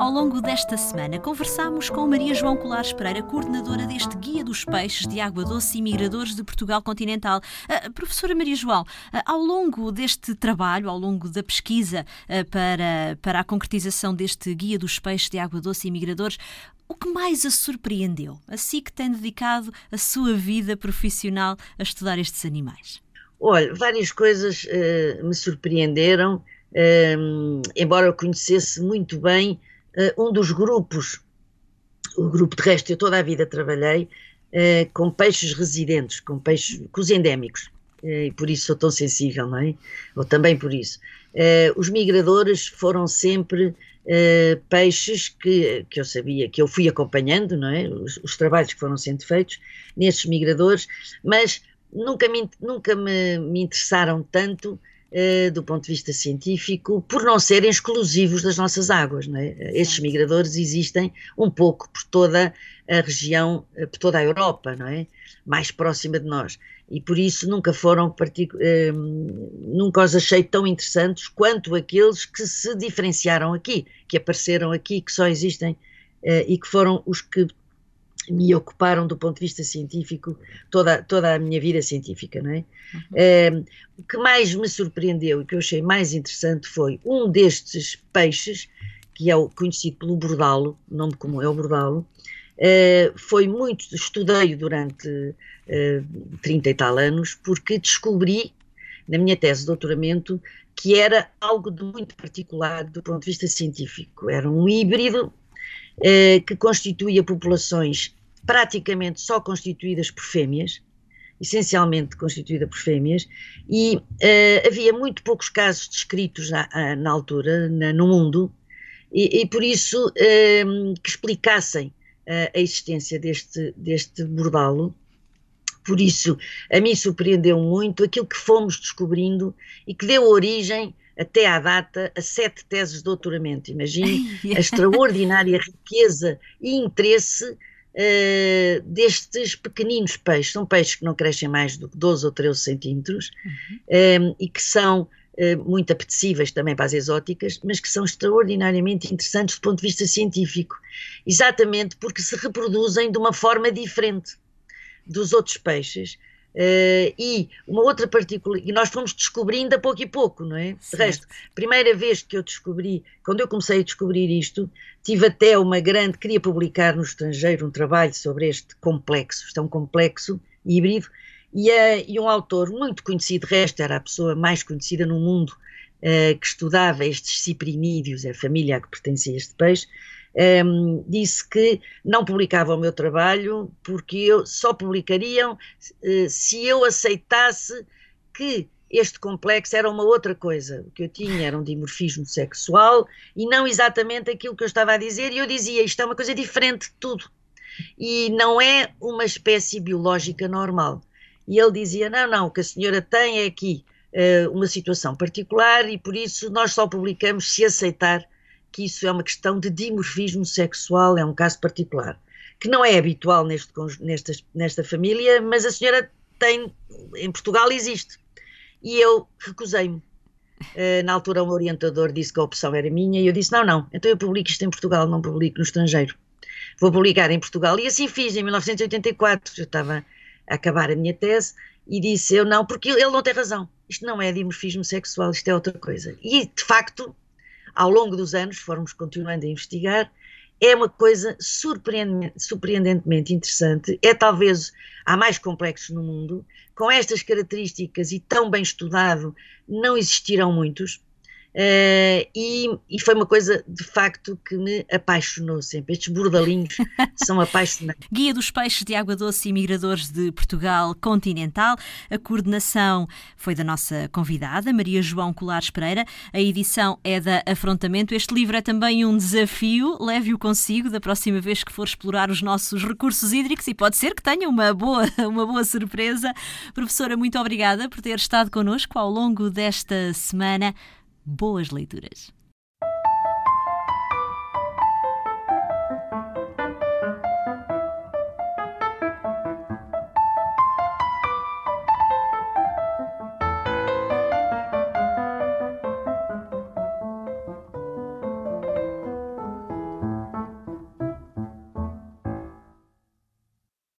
Ao longo desta semana, conversamos com Maria João Colares Pereira, coordenadora deste Guia dos Peixes de Água Doce e Migradores de Portugal Continental. Uh, professora Maria João, uh, ao longo deste trabalho, ao longo da pesquisa uh, para, para a concretização deste Guia dos Peixes de Água Doce e Migradores, o que mais a surpreendeu? Assim que tem dedicado a sua vida profissional a estudar estes animais. Olha, várias coisas me surpreenderam, embora eu conhecesse muito bem um dos grupos, o grupo de resto, eu toda a vida trabalhei uh, com peixes residentes, com peixes, com os endémicos, uh, e por isso sou tão sensível, não é? Ou também por isso. os migradores foram sempre peixes que, que eu sabia, que eu fui acompanhando, não é? Os, os trabalhos que foram sendo feitos nesses migradores, mas nunca me, nunca me, me interessaram tanto do ponto de vista científico, por não serem exclusivos das nossas águas. Não é? Estes migradores existem um pouco por toda a região, eh, por toda a Europa, não é? mais próxima de nós. E por isso nunca foram, uh, nunca os achei tão interessantes quanto aqueles que se diferenciaram aqui, que apareceram aqui, que só existem uh, e que foram os que me ocuparam do ponto de vista científico toda, toda a minha vida científica, não é? Uhum. é? o que mais me surpreendeu e que eu achei mais interessante foi um destes peixes, que é o conhecido pelo bordalo, nome comum é o bordalo, é, foi muito, estudei durante é, 30 e tal anos, porque descobri, na minha tese de doutoramento, que era algo de muito particular do ponto de vista científico. Era um híbrido eh, que constituía populações praticamente só constituídas por fêmeas, essencialmente constituída por fêmeas, e uh, havia muito poucos casos descritos na, na altura na, no mundo, e, e por isso uh, que explicassem uh, a existência deste, deste bordalo. Por isso, a mim surpreendeu muito aquilo que fomos descobrindo e que deu origem até à data, a sete teses de doutoramento. Imagine a extraordinária riqueza e interesse uh, destes pequeninos peixes. São peixes que não crescem mais do que 12 ou 13 centímetros uhum. um, ehm, e que são uh, muito apetecíveis também para as exóticas, mas que são extraordinariamente interessantes do ponto de vista científico, exatamente porque se reproduzem de uma forma diferente dos outros peixes Uh, e uma outra particularidade, e nós fomos descobrindo a pouco e pouco, não é? De resto, primeira vez que eu descobri, quando eu comecei a descobrir isto, tive até uma grande, queria publicar no estrangeiro um trabalho sobre este complexo, isto é um complexo híbrido, e, uh, e um autor muito conhecido, de resto era a pessoa mais conhecida no mundo uh, que estudava estes ciprimídeos, é a família a que pertencia este peixe, um, disse que não publicava o meu trabalho porque eu, só publicariam uh, se eu aceitasse que este complexo era uma outra coisa. O que eu tinha era um dimorfismo sexual e não exatamente aquilo que eu estava a dizer, e eu dizia: isto é uma coisa diferente de tudo. E não é uma espécie biológica normal. E ele dizia: não, não, o que a senhora tem é aqui uh, uma situação particular e por isso nós só publicamos se aceitar que isso é uma questão de dimorfismo sexual, é um caso particular, que não é habitual neste, nesta, nesta família, mas a senhora tem, em Portugal existe. E eu recusei-me. Uh, na altura, um orientador disse que a opção era minha e eu disse: não, não, então eu publico isto em Portugal, não publico no estrangeiro. Vou publicar em Portugal. E assim fiz, em 1984. Eu estava a acabar a minha tese e disse: eu não, porque ele não tem razão. Isto não é dimorfismo sexual, isto é outra coisa. E, de facto, ao longo dos anos, fomos continuando a investigar, é uma coisa surpreendentemente interessante. É talvez a mais complexo no mundo. Com estas características e tão bem estudado, não existirão muitos. Uh, e, e, foi uma coisa de facto que me apaixonou sempre. Estes bordalinhos são apaixonantes. Guia dos Peixes de Água Doce e Migradores de Portugal Continental. A coordenação foi da nossa convidada, Maria João Colares Pereira. A edição é da Afrontamento. Este livro é também um desafio. Leve-o consigo da próxima vez que for explorar os nossos recursos hídricos e pode ser que tenha uma boa, uma boa surpresa. Professora, muito obrigada por ter estado connosco ao longo desta semana boas leituras.